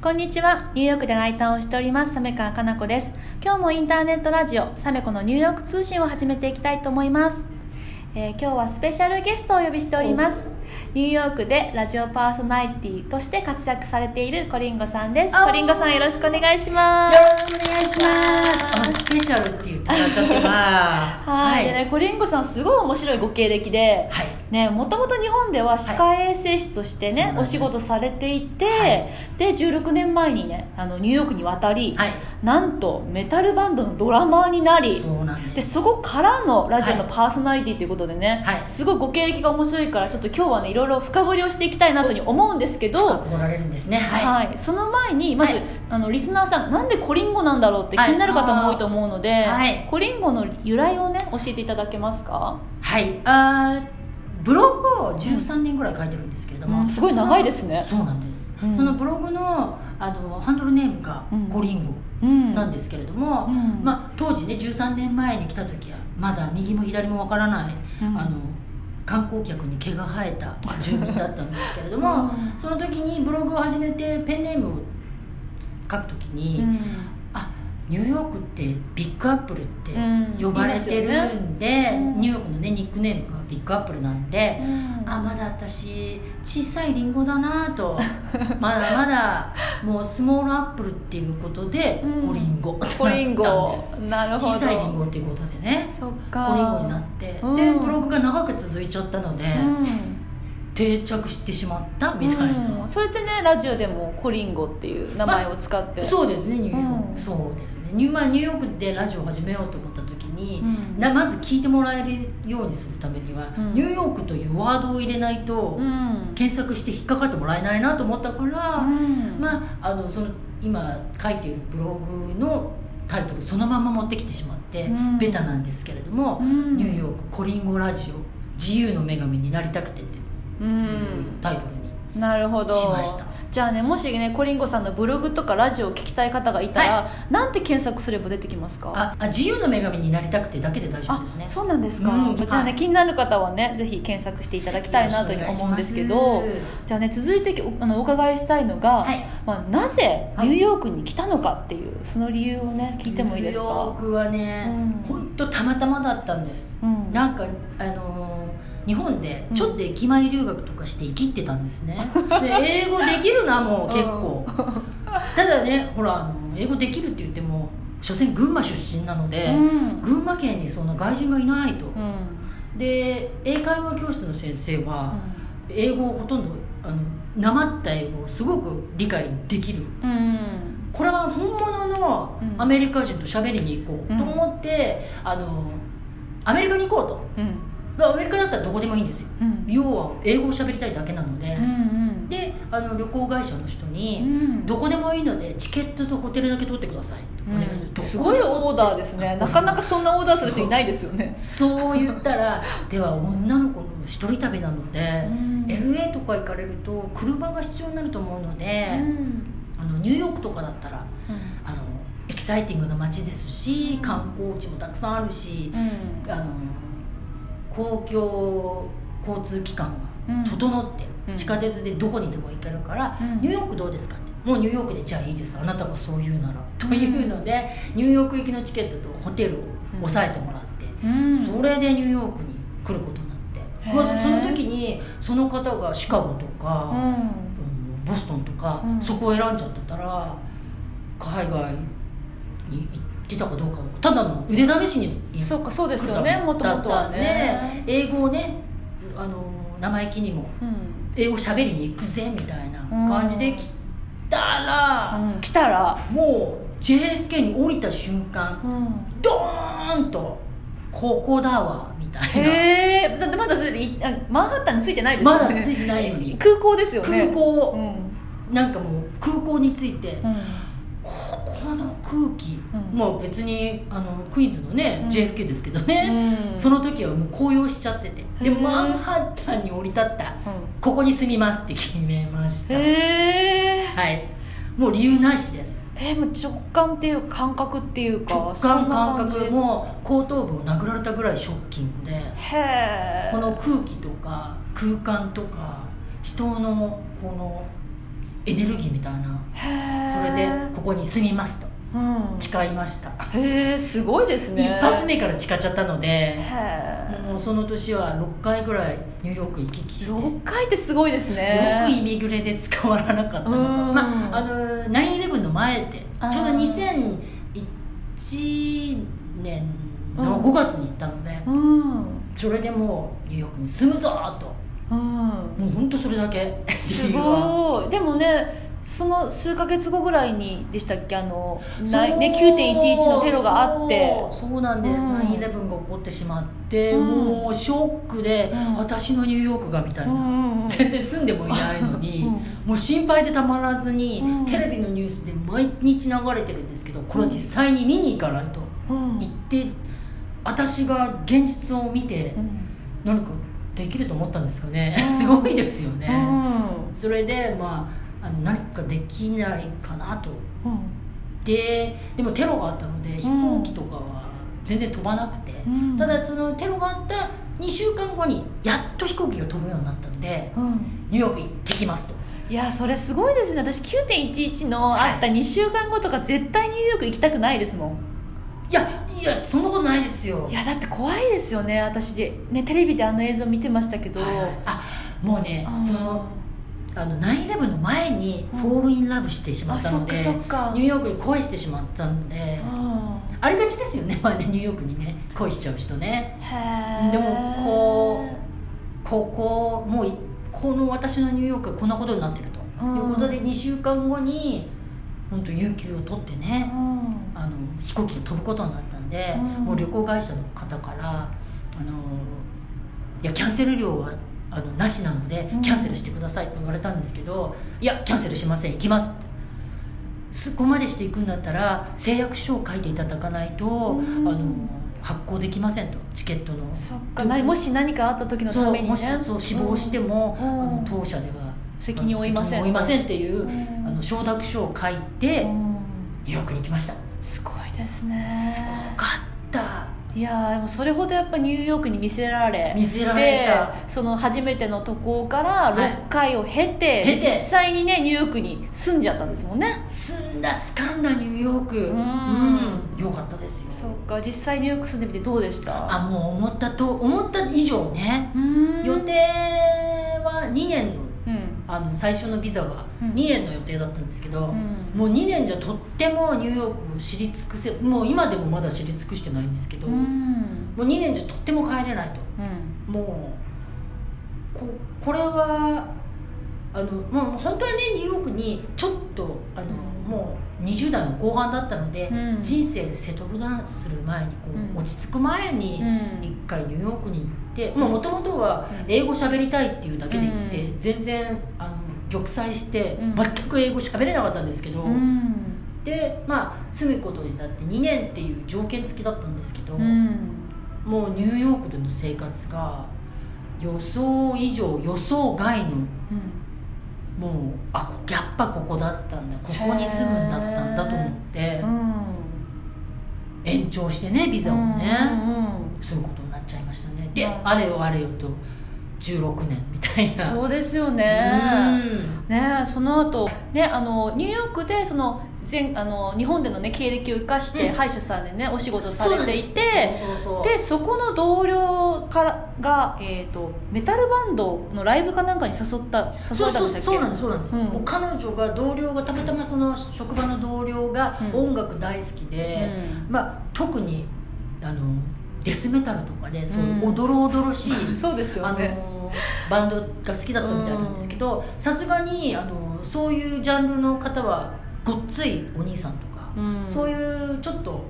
こんにちは。ニューヨークでライターをしております、サメカかな子です。今日もインターネットラジオ、サメコのニューヨーク通信を始めていきたいと思います。えー今日はスペシャルゲストをお呼びしております。ニューヨークでラジオパーソナリティとして活躍されているコリンゴさんです。コリンゴさんよろしくお願いします。よろしくお願いします。あ、スペシャルって言ってもらっちゃってま はい、でね、コリンゴさんすごい面白いご経歴で、はい。ね、もともと日本では歯科衛生士としてね、そうなんです。お仕事されていて、はい。で16年前にねあのニューヨークに渡り、はい。なんとメタルバンドのドラマーになりそでそこからのラジオのはい。パーソナリティということでね、はい。すごいご経歴が面白いからちょっと今日はねいろいろ深掘りをしていきたいなと思うんですけど深られるんですね。はい。はい。その前にまず、はい。あのリスナーさんなんでコリンゴなんだろうって気になる方も多いと思うので、はい。コリンゴの由来をね教えていただけますか、はい。あーブログを13年ぐらい書いてるんですけれども、うん。すごい長いですね。そうなんです。うん。そのブログのあのハンドルネームがうん。コリンゴうん。なんですけれども、うん。まあ当時ね13年前に来た時はまだ右も左もわからない、うん。あの観光客に毛が生えた住民だったんですけれども、うん。その時にブログを始めてペンネームを書く時に、うん。あニューヨークってビッグアップルってうん。呼ばれてるんで、いますよね。うんニューヨークのねニックネームがビッグアップルなんで、うん。あまだ私小さいリンゴだなと。まだまだもうスモールアップルっていうことで、うん。コリンゴ。となったんなるほど。小さいリンゴっていうことでね。そっか。コリンゴになって、うん。でブログが長く続いちゃったので、うん定着してしまったみたいな、うん。それってねラジオでもコリンゴっていう名前を使って、そうですねニューヨーク、うん。そうですね。ニュ,、まあ、ニューヨークでラジオを始めようと思った時に、うん。なまず聞いてもらえるようにするためには、うん。ニューヨークというワードを入れないと、うん。検索して引っかかってもらえないなと思ったから、うん。まああのその今書いているブログのタイトルそのまま持ってきてしまって、うん。ベタなんですけれども、うん。ニューヨークコリンゴラジオ自由の女神になりたくてってうんタイトルになるほど。しました。じゃあねもしねコリンゴさんのブログとかラジオを聞きたい方がいたら、はなんて検索すれば出てきますか？ああ自由の女神になりたくてだけで大丈夫ですね。そうなんですか、うん。こちらね、はい。気になる方はねぜひ検索していただきたいなというふうに思うんですけどじゃあね続いておあのお伺いしたいのが、はい。まあ、なぜニューヨークに来たのかっていうその理由をね聞いてもいいですニューヨかークはねうん。本当、たまたまだったんです、うん。なんかあのー日本でちょっと駅前留学とかして生きってたんですね、で英語できるなもう結構、ただねほらあの英語できるって言っても所詮群馬出身なので、うん。群馬県にそんな外人がいないと、うん。で英会話教室の先生は、英語をほとんどあのなまった英語をすごく理解できる。うん。うんこれは本物のうん。アメリカ人と喋りに行こうと思って、あのアメリカに行こうとアメリカだったらどこでもいいんですよ。うん。要は英語を喋りたいだけなので、うんうん。であの旅行会社の人に、うん。どこでもいいのでチケットとホテルだけ取ってください。お願いする、うんすごいオーダーですね。なかなかそんなオーダーする人いないですよね。そう言ったらでは女の子の一人旅なので、うん。LA とか行かれると車が必要になると思うので、うん。あのニューヨークとかだったらあのエキサイティングな街ですし観光地もたくさんあるし、うん。あの公共交通機関が整ってる、うん。地下鉄でどこにでも行けるから、うん。ニューヨークどうですかって。もうニューヨークでじゃあいいです。あなたがそう言うなら。というのでニューヨーク行きのチケットとホテルを押さえてもらって、うん。それでニューヨークに来ることになって、まあ、そその時にその方がシカゴとか、ボストンとか、うん。そこを選んじゃってたら海外に行ってたかどうかはただの腕試しに。行そうかそうですよねもともとはね。英語をねあの生意気にもうん。英語喋りに行くぜみたいな感じで来たら、うん。来たら。もう JFK に降りた瞬間うん。ドーンとここだわみたいへえ。だってまだだっていあマンハッタンについてないですよね。まだついてないのに。空港ですよなね。空港、うん。なんかもう空港について、うんここの空気、うん。もう別にあのクイーンズのね、うん。JFK ですけどね、うん。その時はもう高揚しちゃってて。でマンハッタンに降り立った。ここに住みますって決めました。へえはい。もう理由なしです。えもう直感っていうか感覚っていうか直感感覚。も後頭部を殴られたぐらいショッキングでへえこの空気とか空間とか人のこのエネルギーみたいな。へそれでここに住みますと。うん。誓いました。へえすごいですね。一発目から誓っちゃったのでへもうその年は6回ぐらいニューヨーク行き来して。よ6回ってすごいですくねイミグレで使わなかったのと。うん。まああの9-11の前でちょうど2001年の5月に行ったので、うん。それでもうニューヨークに住むぞとうん。もう本当それだけ。すごい。でもねその数ヶ月後ぐらいにでしたっけ？あのね9.11のテロがあって。そう。なんです、うん。9-11が起こってしまって、うん。もうショックで、うん。私のニューヨークがみたいな、うんうんうん。全然住んでもいないのに、うん。もう心配でたまらずに、うん。テレビのニュースで毎日流れてるんですけどこれは実際に見に行かないと、うん。行って私が現実を見てうん。何かできると思ったんですかね、うん。すごいですよね、うん。それでまああの何かできないかなと。うん。ででもテロがあったので飛行機とかは全然飛ばなくて、うん。ただそのテロがあった2週間後にやっと飛行機が飛ぶようになったんでうん。ニューヨーク行ってきますと。いやそれすごいですね。私9.11のあった2週間後とか絶対ニューヨーク行きたくないですもん。いやいやそんなことないですよ。いやだって怖いですよね私。で、ね、テレビであの映像見てましたけど、はいはい。あもうねうん。そのあの9-11の前にフォールインラブしてしまったので、あそっかそっか。ニューヨークに恋してしまったので、うん。ありがちですよね,、まあ、ねニューヨークにね恋しちゃう人ね。でもこここもういこの私のニューヨークはこんなことになってると、うん。いうことで2週間後に本当有給を取ってね、うんあの飛行機が飛ぶことになったんで、うん。もう旅行会社の方からあのいやキャンセル料はあのなしなのでうん。キャンセルしてくださいと言われたんですけど、いやキャンセルしません行きますって。そこまでしていくんだったら誓約書を書いていただかないと、うん。あの発行できませんとチケットの。そっかなもし何かあった時のためにね。もしそう死亡しても、うん。あの当社では責任を負いません責任を負いませんっていう、うん。あの承諾書を書いて、うん。ニューヨークに行きましたすごいですね。すごかった。いやーでもそれほどやっぱニューヨークに見せられ見せられた。でその初めての渡航からはい。6回を経て,、経て。実際にねニューヨークに住んじゃったんですもんね。住んだ掴んだニューヨーク。ん。うん。よかったですよ。そっか実際ニューヨーク住んでみてどうでした？あもう思ったと思った以上ね。うーん。予定は2年のうんあの最初のビザはうん。2年の予定だったんですけど、うん。もう2年じゃとってもニューヨークを知り尽くせもう今でもまだ知り尽くしてないんですけど、うもんう2年じゃとっても帰れないと。うん。もうここれはあのもう本当はねニューヨークにちょっとあの、もう20代の後半だったので、うん。人生セトルダウンする前にこう、うん。落ち着く前にうん。一回ニューヨークに行ってもともとは英語喋りたいっていうだけで行って、うん。全然あの玉砕して、うん。全く英語喋れなかったんですけど、うん。でまあ住むことになって2年っていう条件付きだったんですけど、うん。もうニューヨークでの生活が予想以上予想外のもうあこやっぱここだったんだ。ここに住むんだったんだと思って。うん。延長してねビザをね、うん住むことになっちゃいましたね。で、うん。あれよあれよと16年みたいな。そうですようねん。ねその後ねあのニューヨークでその前あの日本でのね経歴を生かして、うん。歯医者さんでねお仕事されていてでそこの同僚からが、えー、とメタルバンドのライブかなんかに誘った誘そうそうわれたんでしたっけ？そうなんですそうなんです、うん。もう彼女が同僚がたまたまその職場の同僚がうん。音楽大好きで、うん。まあ、特にあのデスメタルとかでそういううん。おどろおどろしい、そうですあよね。のバンドが好きだったみたいなんですけどさすがにあのそういうジャンルの方はごっついお兄さんとか、うん。そういうちょっと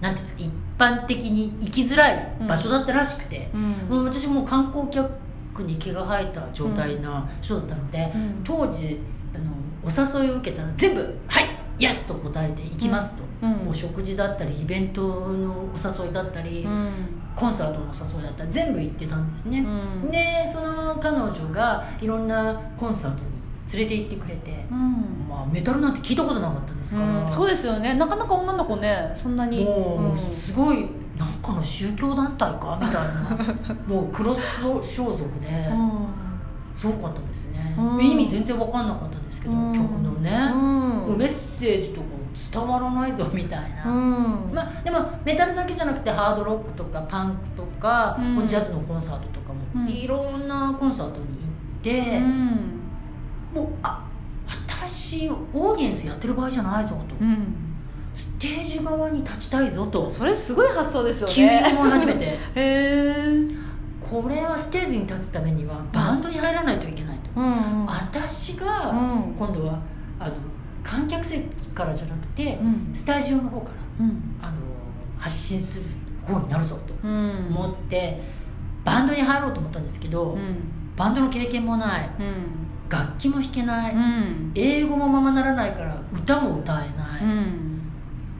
なんていうんですか一般的に行きづらい場所だったらしくて、うん。もう私もう観光客に毛が生えた状態な人だったので、うん。当時あのお誘いを受けたら全部「はいイエス!」と答えて行きますと、うん。もう食事だったりイベントのお誘いだったり、うん。コンサートのお誘いだったり全部行ってたんですね、うん。でその彼女がいろんなコンサートに連れて行ってくれて、うん。まあ、メタルなんて聞いたことなかったですから、うんそうですよね。なかなか女の子ねそんなに。もう、うん。すごいなんかの宗教団体か？みたいな。もうクロス装束で、うん。すごかったですね、うん。意味全然分かんなかったですけど、うん。曲のね、メッセージとか伝わらないぞみたいな、うん。まあ、でもメタルだけじゃなくてハードロックとかパンクとか、うん。ジャズのコンサートとかも、うん。いろんなコンサートに行って、うんもうあ私オーディエンスやってる場合じゃないぞと、うん。ステージ側に立ちたいぞと。それすごい発想ですよね。急に思い始めて。へえこれはステージに立つためにはバンドに入らないといけないと、うんうん。私がうん。今度はあの観客席からじゃなくて、うん。スタジオの方からうん。あの発信する方になるぞとうん。思ってバンドに入ろうと思ったんですけど、うん。バンドの経験もない。うん楽器も弾けない、うん。英語もままならないから歌も歌えない、うん。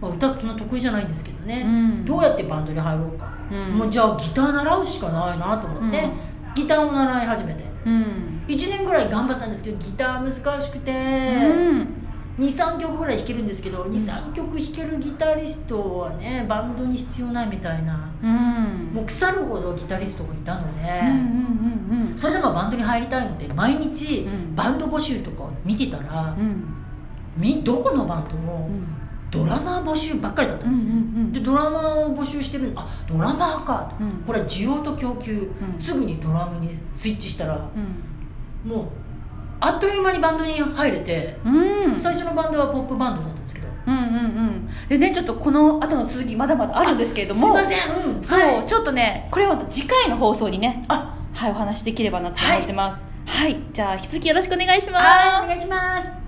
まあ、歌そんな得意じゃないんですけどね、うん。どうやってバンドに入ろうか、うん。もうじゃあギター習うしかないなと思って、うん。ギターを習い始めて。うん。1年ぐらい頑張ったんですけどギター難しくて、うん23曲ぐらい弾けるんですけど23曲弾けるギタリストはねバンドに必要ないみたいな。うん。もう腐るほどギタリストがいたので、うんうんうんそれでもバンドに入りたいので毎日うん。バンド募集とかを見てたら、うん。みどこのバンドもうん。ドラマー募集ばっかりだったんですね、うんうんうんでドラマーを募集してるあドラマーか。と、うん。これは需要と供給、うん。すぐにドラムにスイッチしたらうん。もうあっという間にバンドに入れて、うん。最初のバンドはポップバンドだったんですけど。うんうんうん。でねちょっとこの後の続きまだまだあるんですけれども。すいません。うん。そう、はい。ちょっとねこれはまた次回の放送にねあはい。お話しできればなと思ってます。はい、じゃあ引き続きよろしくお願いします。はいお願いします